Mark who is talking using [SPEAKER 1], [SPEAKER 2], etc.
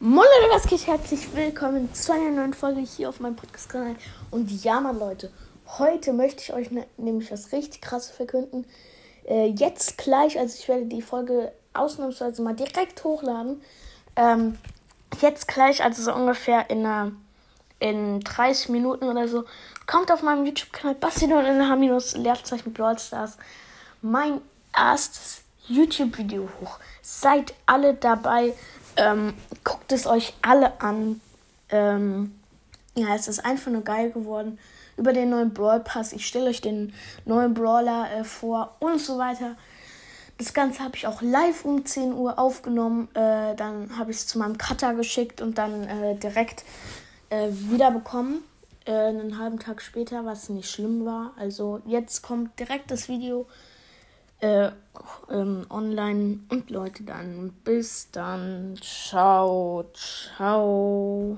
[SPEAKER 1] Moin Leute, was geht? Herzlich willkommen zu einer neuen Folge hier auf meinem Podcast-Kanal. Und ja, Mann, Leute, heute möchte ich euch ne nämlich was richtig krasses verkünden. Äh, jetzt gleich, also ich werde die Folge ausnahmsweise mal direkt hochladen. Ähm, jetzt gleich, also so ungefähr in, einer, in 30 Minuten oder so, kommt auf meinem YouTube-Kanal Bastidon in H- Leerzeichen Brawl Stars mein erstes YouTube-Video hoch. Seid alle dabei. Ähm, guckt es euch alle an. Ähm, ja, es ist einfach nur geil geworden. Über den neuen Brawl Pass. Ich stelle euch den neuen Brawler äh, vor und so weiter. Das Ganze habe ich auch live um 10 Uhr aufgenommen. Äh, dann habe ich es zu meinem Cutter geschickt und dann äh, direkt äh, wiederbekommen. Äh, einen halben Tag später, was nicht schlimm war. Also jetzt kommt direkt das Video äh, ähm, online. Und Leute, dann bis dann. Ciao, ciao.